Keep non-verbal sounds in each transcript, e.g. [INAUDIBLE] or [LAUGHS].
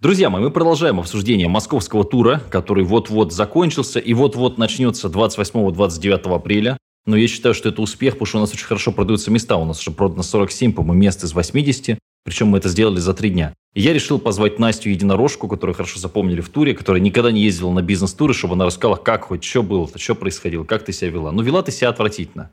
Друзья мои, мы продолжаем обсуждение московского тура, который вот-вот закончился и вот-вот начнется 28-29 апреля. Но я считаю, что это успех, потому что у нас очень хорошо продаются места. У нас уже продано 47, по-моему, мест из 80. Причем мы это сделали за три дня. И я решил позвать Настю Единорожку, которую хорошо запомнили в туре, которая никогда не ездила на бизнес-туры, чтобы она рассказала, как хоть, что было, что происходило, как ты себя вела. Ну, вела ты себя отвратительно.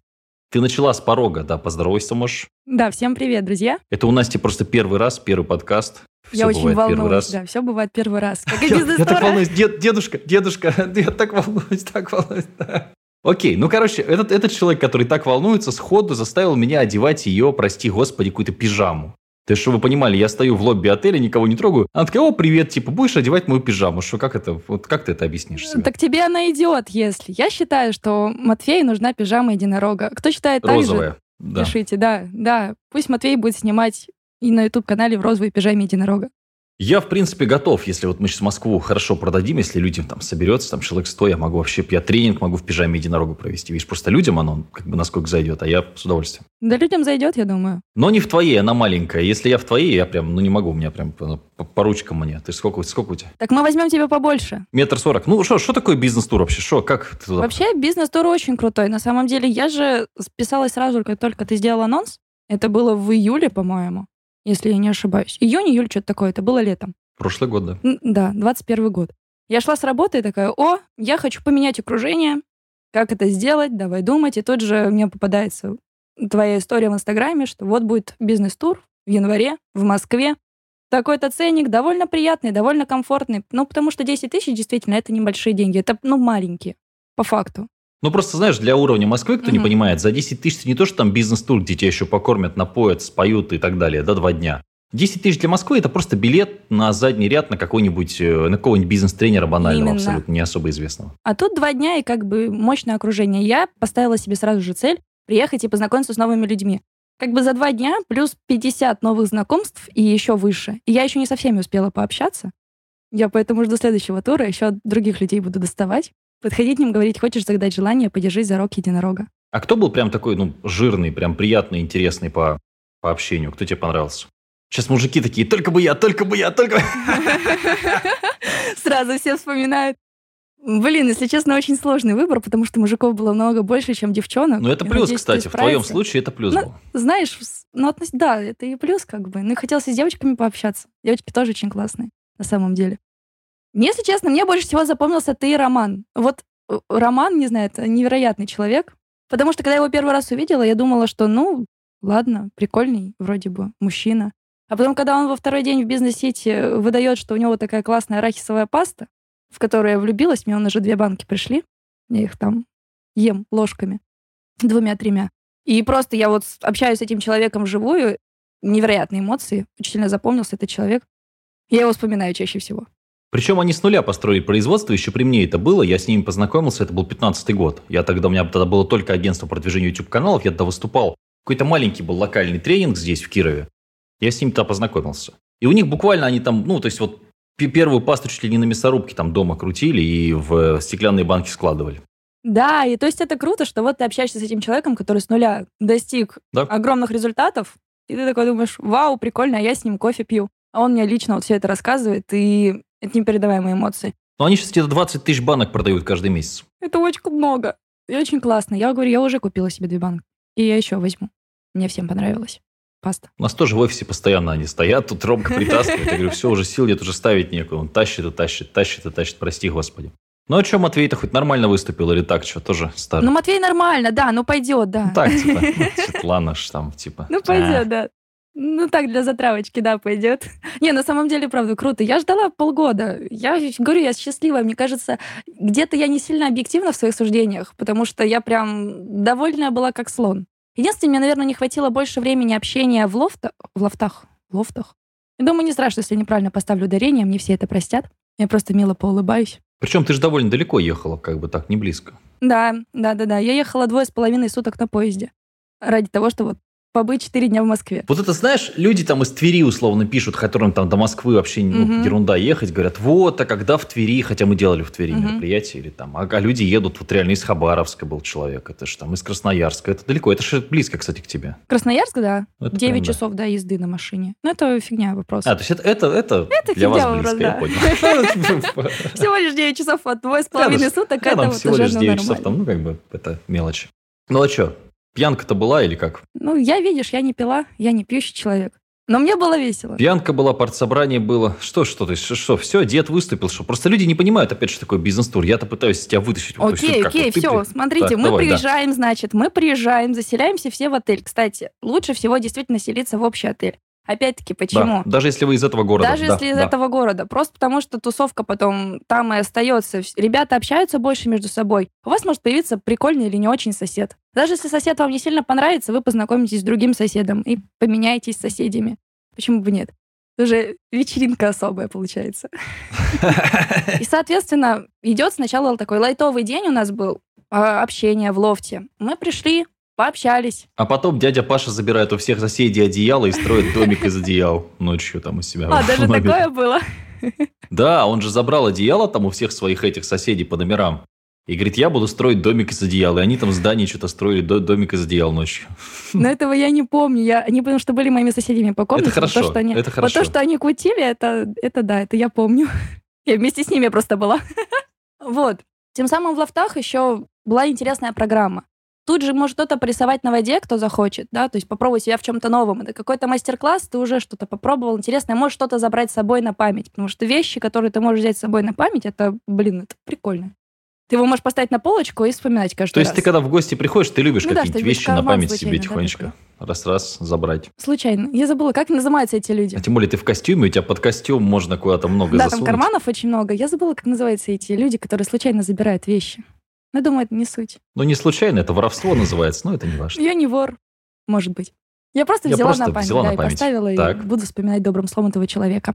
Ты начала с порога, да, поздоровайся можешь. Да, всем привет, друзья. Это у Насти просто первый раз, первый подкаст. Все я очень волнуюсь, да, все бывает первый раз. Как я, я так волнуюсь, дед, дедушка, дедушка, [LAUGHS] я так волнуюсь, так волнуюсь, да. Окей, ну, короче, этот, этот человек, который так волнуется, сходу заставил меня одевать ее, прости господи, какую-то пижаму. То есть, чтобы вы понимали, я стою в лобби отеля, никого не трогаю. Она такая, о, привет, типа, будешь одевать мою пижаму? Что, как это, вот как ты это объяснишь себе? Так тебе она идет, если. Я считаю, что Матвею нужна пижама единорога. Кто считает так Розовая, же? да. Пишите, да, да. Пусть Матвей будет снимать и на YouTube-канале в розовой пижаме единорога. Я, в принципе, готов, если вот мы сейчас Москву хорошо продадим, если людям там соберется, там человек 100, я могу вообще, я тренинг могу в пижаме единорога провести. Видишь, просто людям оно как бы насколько зайдет, а я с удовольствием. Да людям зайдет, я думаю. Но не в твоей, она маленькая. Если я в твоей, я прям, ну не могу, у меня прям по, по ручкам мне. Ты сколько, сколько у тебя? Так мы возьмем тебе побольше. Метр сорок. Ну что, что такое бизнес-тур вообще? Что, как ты туда? Вообще бизнес-тур очень крутой. На самом деле, я же списалась сразу, как только ты сделал анонс. Это было в июле, по-моему, если я не ошибаюсь. Июнь, июль, что-то такое. Это было летом. Прошлый год, да. Да, 21 год. Я шла с работы и такая, о, я хочу поменять окружение. Как это сделать? Давай думать. И тут же мне попадается твоя история в Инстаграме, что вот будет бизнес-тур в январе в Москве. Такой-то ценник довольно приятный, довольно комфортный. Ну, потому что 10 тысяч действительно это небольшие деньги. Это, ну, маленькие, по факту. Ну, просто, знаешь, для уровня Москвы, кто mm-hmm. не понимает, за 10 тысяч не то, что там бизнес-тур, где тебя еще покормят, напоят, споют и так далее, да, два дня. 10 тысяч для Москвы – это просто билет на задний ряд на какой-нибудь, э, на какого-нибудь бизнес-тренера банального, Именно. абсолютно не особо известного. А тут два дня и как бы мощное окружение. Я поставила себе сразу же цель приехать и познакомиться с новыми людьми. Как бы за два дня плюс 50 новых знакомств и еще выше. И я еще не со всеми успела пообщаться. Я поэтому жду следующего тура, еще других людей буду доставать. Подходить к ним, говорить, хочешь загадать желание, подержись за рог единорога. А кто был прям такой, ну, жирный, прям приятный, интересный по, по общению? Кто тебе понравился? Сейчас мужики такие, только бы я, только бы я, только [LAUGHS] Сразу все вспоминают. Блин, если честно, очень сложный выбор, потому что мужиков было много больше, чем девчонок. Ну, это плюс, надеюсь, кстати, в твоем случае это плюс ну, был. Знаешь, ну, относ... да, это и плюс как бы. Ну, и хотелось с девочками пообщаться. Девочки тоже очень классные, на самом деле. Если честно, мне больше всего запомнился ты Роман. Вот э, Роман, не знаю, это невероятный человек. Потому что, когда я его первый раз увидела, я думала, что, ну, ладно, прикольный вроде бы мужчина. А потом, когда он во второй день в бизнес-сити выдает, что у него такая классная арахисовая паста, в которую я влюбилась, мне он уже две банки пришли, я их там ем ложками, двумя-тремя. И просто я вот общаюсь с этим человеком вживую, невероятные эмоции, очень сильно запомнился этот человек. Я его вспоминаю чаще всего. Причем они с нуля построили производство, еще при мне это было, я с ними познакомился, это был 15 год. Я тогда, у меня тогда было только агентство продвижения YouTube-каналов, я тогда выступал. Какой-то маленький был локальный тренинг здесь, в Кирове. Я с ними-то познакомился. И у них буквально они там, ну, то есть вот первую пасту чуть ли не на мясорубке там дома крутили и в стеклянные банки складывали. Да, и то есть это круто, что вот ты общаешься с этим человеком, который с нуля достиг да. огромных результатов, и ты такой думаешь, вау, прикольно, а я с ним кофе пью. А он мне лично вот все это рассказывает, и это непередаваемые эмоции. Но они сейчас где-то 20 тысяч банок продают каждый месяц. Это очень много. И очень классно. Я говорю, я уже купила себе две банки. И я еще возьму. Мне всем понравилось паста. У нас тоже в офисе постоянно они стоят, тут Ромка притаскивает. Я говорю, все, уже сил нет, уже ставить некуда. Он тащит и тащит, тащит и тащит, прости господи. Ну, а что, Матвей-то хоть нормально выступил или так, что, тоже старый? Ну, Матвей нормально, да, ну пойдет, да. Ну, так, типа, [LAUGHS] Светлана ж там, типа. Ну, пойдет, да. Ну, так, для затравочки, да, пойдет. [LAUGHS] Не, на самом деле, правда, круто. Я ждала полгода. Я говорю, я счастливая. Мне кажется, где-то я не сильно объективна в своих суждениях, потому что я прям довольная была как слон. Единственное, мне, наверное, не хватило больше времени общения в, лофта... в лофтах. В лофтах. Я думаю, не страшно, если я неправильно поставлю ударение, мне все это простят. Я просто мило поулыбаюсь. Причем ты же довольно далеко ехала, как бы так, не близко. Да, да, да, да. Я ехала двое с половиной суток на поезде. Ради того, чтобы вот побыть 4 дня в Москве. Вот это, знаешь, люди там из Твери условно пишут, которым там до Москвы вообще ну, Мгм. ерунда ехать, говорят, вот, а когда в Твери, хотя мы делали в Твери Мгм. мероприятие, или там, а, а люди едут, вот реально из Хабаровска был человек, это же там из Красноярска, это далеко, это же близко, кстати, к тебе. Красноярск, да. Это 9 прям часов, да, езды на машине. Ну, это фигня вопрос. А, то есть это, это, это, Это для вас вопрос, близко, я да. понял. [LAUGHS] Всего лишь 9 часов от двое с половиной суток, это вот всего уже лишь ну, 9 часов, нормально. там, ну, как бы, это мелочи. Ну, а что, пьянка-то была или как? Ну, я, видишь, я не пила, я не пьющий человек. Но мне было весело. Пьянка была, партсобрание было. Что, что, то есть, что, все, дед выступил, что? Просто люди не понимают, опять же, такой бизнес-тур. Я-то пытаюсь тебя вытащить. Окей, как, окей, вот ты все, при- смотрите, Так, мы давай, да. приезжаем, значит, мы приезжаем, заселяемся все в отель. Кстати, лучше всего действительно селиться в общий отель. Опять-таки, Да, почему? даже если вы из этого города. Даже да, если из да. этого города. Просто потому, что тусовка потом там и остается. Ребята общаются больше между собой. У вас может появиться прикольный или не очень сосед. Даже если сосед вам не сильно понравится, вы познакомитесь с другим соседом и поменяетесь с соседями. Почему бы нет? Уже вечеринка особая получается. [LAUGHS] И, соответственно, идет сначала такой лайтовый день у нас был, а, общение в лофте. Мы пришли, пообщались. А потом дядя Паша забирает у всех соседей одеяло и строит домик из одеял ночью там у себя. [LAUGHS] А, даже такое было. Да, он же забрал одеяло там у всех своих этих соседей по номерам. И говорит, я буду строить домик из одеял. И они там в здании что-то строили до- домик из одеял ночью. [LAUGHS] Но этого я не помню. Я, они потому что были моими соседями по комнате. Это хорошо, То, что они, это Вот хорошо. то, что они кутили, это, это да, это я помню. [LAUGHS] Я вместе с ними просто была. Вот. Тем самым в лофтах еще была интересная программа. Тут же может кто-то порисовать на воде, кто захочет, да, то есть попробовать себя в чем-то новом. Это какой-то мастер-класс, ты уже что-то попробовал интересное, можешь что-то забрать с собой на память, потому что вещи, которые ты можешь взять с собой на память, это, блин, это прикольно. Ты его можешь поставить на полочку и вспоминать каждый То есть раз. ты когда в гости приходишь, ты любишь Ну да, какие-нибудь что-нибудь вещи на память себе случайно, да, тихонечко. Раз-раз забрать. Случайно. Я забыла, как называются эти люди. А тем более ты в костюме, у тебя под костюм можно куда-то много Да, засунуть. там карманов очень много. Я забыла, как называются эти люди, которые случайно забирают вещи. Ну, думаю, это не суть. Ну, не случайно, это воровство называется, но это не важно. Я не вор, может быть. Я просто Я взяла просто на память, взяла да, на и память. поставила, Так. и буду вспоминать добрым словом этого человека.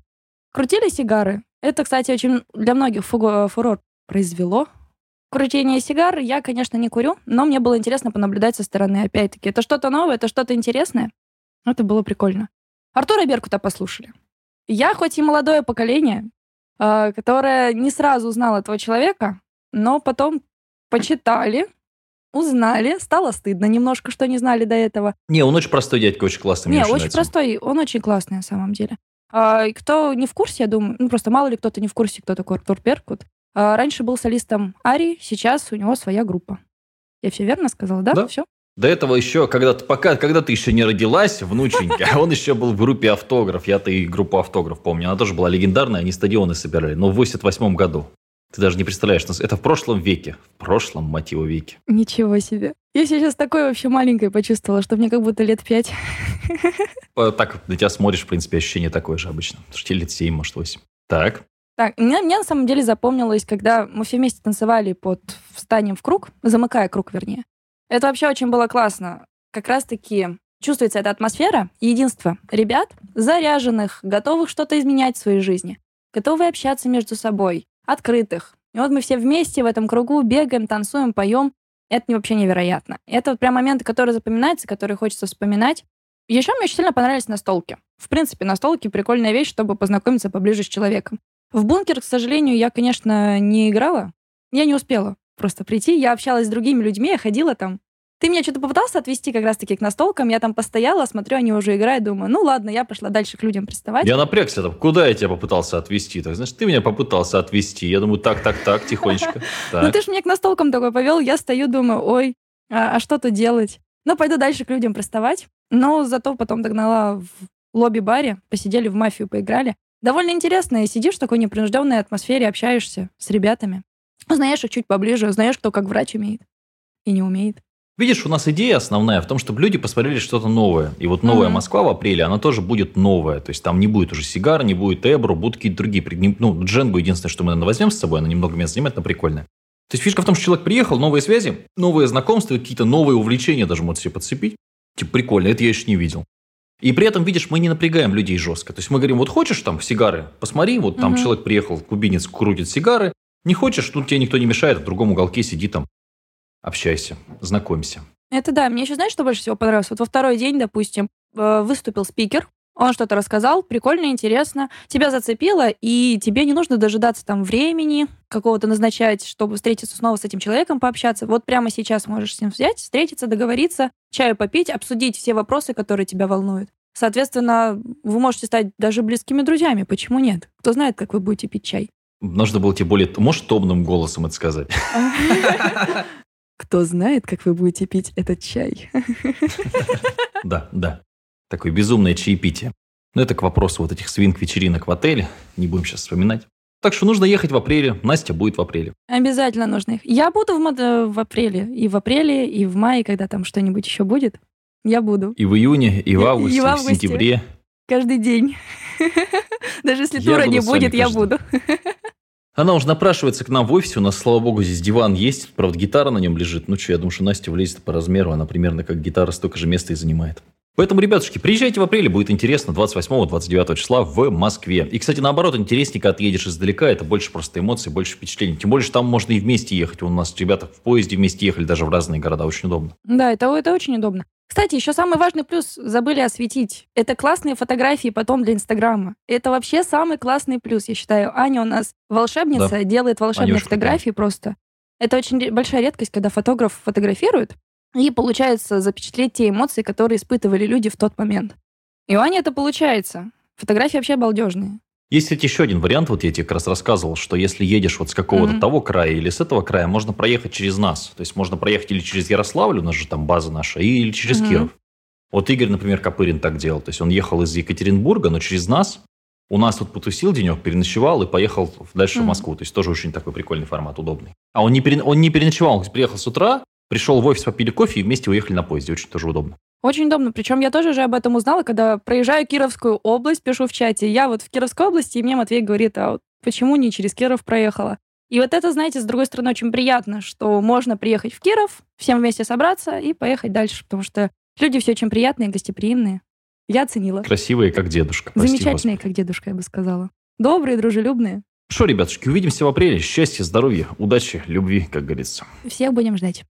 Крутили сигары. Это, кстати, очень для многих фуго- фурор произвело. Крутение сигар я, конечно, не курю, но мне было интересно понаблюдать со стороны. Опять-таки, это что-то новое, это что-то интересное. Это было прикольно. Артура Беркута послушали. Я хоть и молодое поколение, э, которое не сразу узнало этого человека, но потом почитали, узнали, стало стыдно немножко, что не знали до этого. Не, он очень простой дядька, очень классный. Не, очень нравится. простой, он очень классный на самом деле. А, кто не в курсе, я думаю, ну просто мало ли кто-то не в курсе, кто такой Артур Беркут. А, раньше был солистом Арии, сейчас у него своя группа. Я все верно сказала, да? Да. Все? До этого еще, когда ты, пока, когда ты еще не родилась, внученька, [LAUGHS] он еще был в группе «Автограф». Я-то и группу «Автограф» помню. Она тоже была легендарная, они стадионы собирали. Но в 88 году. Ты даже не представляешь, это в прошлом веке. В прошлом, его, веке. Ничего себе. Я сейчас такой вообще маленькой почувствовала, что мне как будто лет пять. [LAUGHS] Э, Так на тебя смотришь, в принципе, ощущение такое же обычно. Что тебе лет 7, может, 8. Так. Так, мне, мне на самом деле запомнилось, когда мы все вместе танцевали под встанием в круг, замыкая круг, вернее. Это вообще очень было классно. Как раз-таки чувствуется эта атмосфера единство ребят, заряженных, готовых что-то изменять в своей жизни, готовые общаться между собой, открытых. И вот мы все вместе в этом кругу бегаем, танцуем, поем. Это вообще невероятно. Это вот прям моменты, которые запоминаются, которые хочется вспоминать. Еще мне очень сильно понравились настолки. В принципе, настолки прикольная вещь, чтобы познакомиться поближе с человеком. В бункер, к сожалению, я, конечно, не играла. Я не успела просто прийти. Я общалась с другими людьми, я ходила там. Ты меня что-то попытался отвести как раз-таки к настолкам. Я там постояла, смотрю, они уже играют, думаю, ну ладно, я пошла дальше к людям приставать. Я напрягся там. Куда я тебя попытался отвести? Так, значит, ты меня попытался отвести. Я думаю, так, так, так, тихонечко. [LAUGHS] Ну ты же меня к настолкам такой повел, я стою, думаю, ой, а, а что тут делать? Ну, пойду дальше к людям приставать. Но зато потом догнала в лобби-баре, посидели в мафию, поиграли. Довольно интересно, и сидишь в такой непринужденной атмосфере, общаешься с ребятами. Знаешь их чуть поближе, знаешь, кто как врач умеет и не умеет. Видишь, у нас идея основная в том, чтобы люди посмотрели что-то новое. И вот новая Мгм. Москва в апреле, она тоже будет новая. То есть там не будет уже сигар, не будет Эбро, будут какие-то другие. пред- Ну, Дженгу единственное, что мы, наверное, возьмем с собой, она немного места занимает, но прикольная. То есть фишка в том, что человек приехал, новые связи, новые знакомства, какие-то новые увлечения даже может себе подцепить. Типа прикольно, это я еще не видел. И при этом, видишь, мы не напрягаем людей жестко. То есть мы говорим, вот хочешь там сигары, посмотри, вот там Мгм. человек приехал, кубинец крутит сигары. Не хочешь, тут тебе никто не мешает, в другом уголке сиди там, общайся, знакомься. Это да. Мне еще знаешь, что больше всего понравилось? Вот во второй день, допустим, э, выступил спикер, он что-то рассказал, прикольно, интересно, тебя зацепило, и тебе не нужно дожидаться там времени какого-то назначать, чтобы встретиться снова с этим человеком, пообщаться. Вот прямо сейчас можешь с ним взять, встретиться, договориться, чаю попить, обсудить все вопросы, которые тебя волнуют. Соответственно, вы можете стать даже близкими друзьями. Почему нет? Кто знает, как вы будете пить чай? Нужно было тебе более... Можешь томным голосом это сказать? [LAUGHS] [LAUGHS] Кто знает, как вы будете пить этот чай? [LAUGHS] Да, да. Такое безумное чаепитие. Но это к вопросу вот этих свинг-вечеринок в отеле. Не будем сейчас вспоминать. Так что нужно ехать в апреле. Настя будет в апреле. Обязательно нужно их. Я буду в, мод- в апреле. И в апреле, и в мае, когда там что-нибудь еще будет. Я буду. И в июне, и в августе, и, в, августе. в сентябре. Каждый день. [LAUGHS] Даже если тура не будет, я буду. Она уже напрашивается к нам в офисе. У нас, слава богу, здесь диван есть. Правда, гитара на нем лежит. Ну что, я думаю, что Настя влезет по размеру. Она примерно как гитара столько же места и занимает. Поэтому, ребятушки, приезжайте в апреле, будет интересно, 28-29 числа в Москве. И, кстати, наоборот, интереснее, ты едешь издалека, это больше просто эмоций, больше впечатлений. Тем более, что там можно и вместе ехать. У нас ребята в поезде вместе ехали даже в разные города, очень удобно. Да, это, это очень удобно. Кстати, еще самый важный плюс забыли осветить. Это классные фотографии потом для Инстаграма. Это вообще самый классный плюс, я считаю. Аня у нас волшебница, да. делает волшебные Анюшка, фотографии да. просто. Это очень большая редкость, когда фотограф фотографирует, и получается запечатлеть те эмоции, которые испытывали люди в тот момент. И у Ани это получается. Фотографии вообще балдежные. Есть, кстати, еще один вариант, вот я тебе как раз рассказывал, что если едешь вот с какого-то mm-hmm. того края или с этого края, можно проехать через нас. То есть можно проехать или через Ярославль, у нас же там база наша, или через mm-hmm. Киров. Вот Игорь, например, Копырин так делал. То есть он ехал из Екатеринбурга, но через нас. У нас тут потусил денек, переночевал и поехал дальше mm-hmm. в Москву. То есть тоже очень такой прикольный формат, удобный. А он не, пере... он не переночевал, он приехал с утра, пришел в офис, попили кофе и вместе уехали на поезде. Очень тоже удобно. Очень удобно. Причем я тоже же об этом узнала, когда проезжаю Кировскую область, пишу в чате. Я вот в Кировской области, и мне Матвей говорит, а вот почему не через Киров проехала? И вот это, знаете, с другой стороны, очень приятно, что можно приехать в Киров, всем вместе собраться и поехать дальше, потому что люди все очень приятные, гостеприимные. Я оценила. Красивые, как дедушка. Замечательные, как дедушка, я бы сказала. Добрые, дружелюбные. Что, ребятушки, увидимся в апреле. Счастья, здоровья, удачи, любви, как говорится. Всех будем ждать.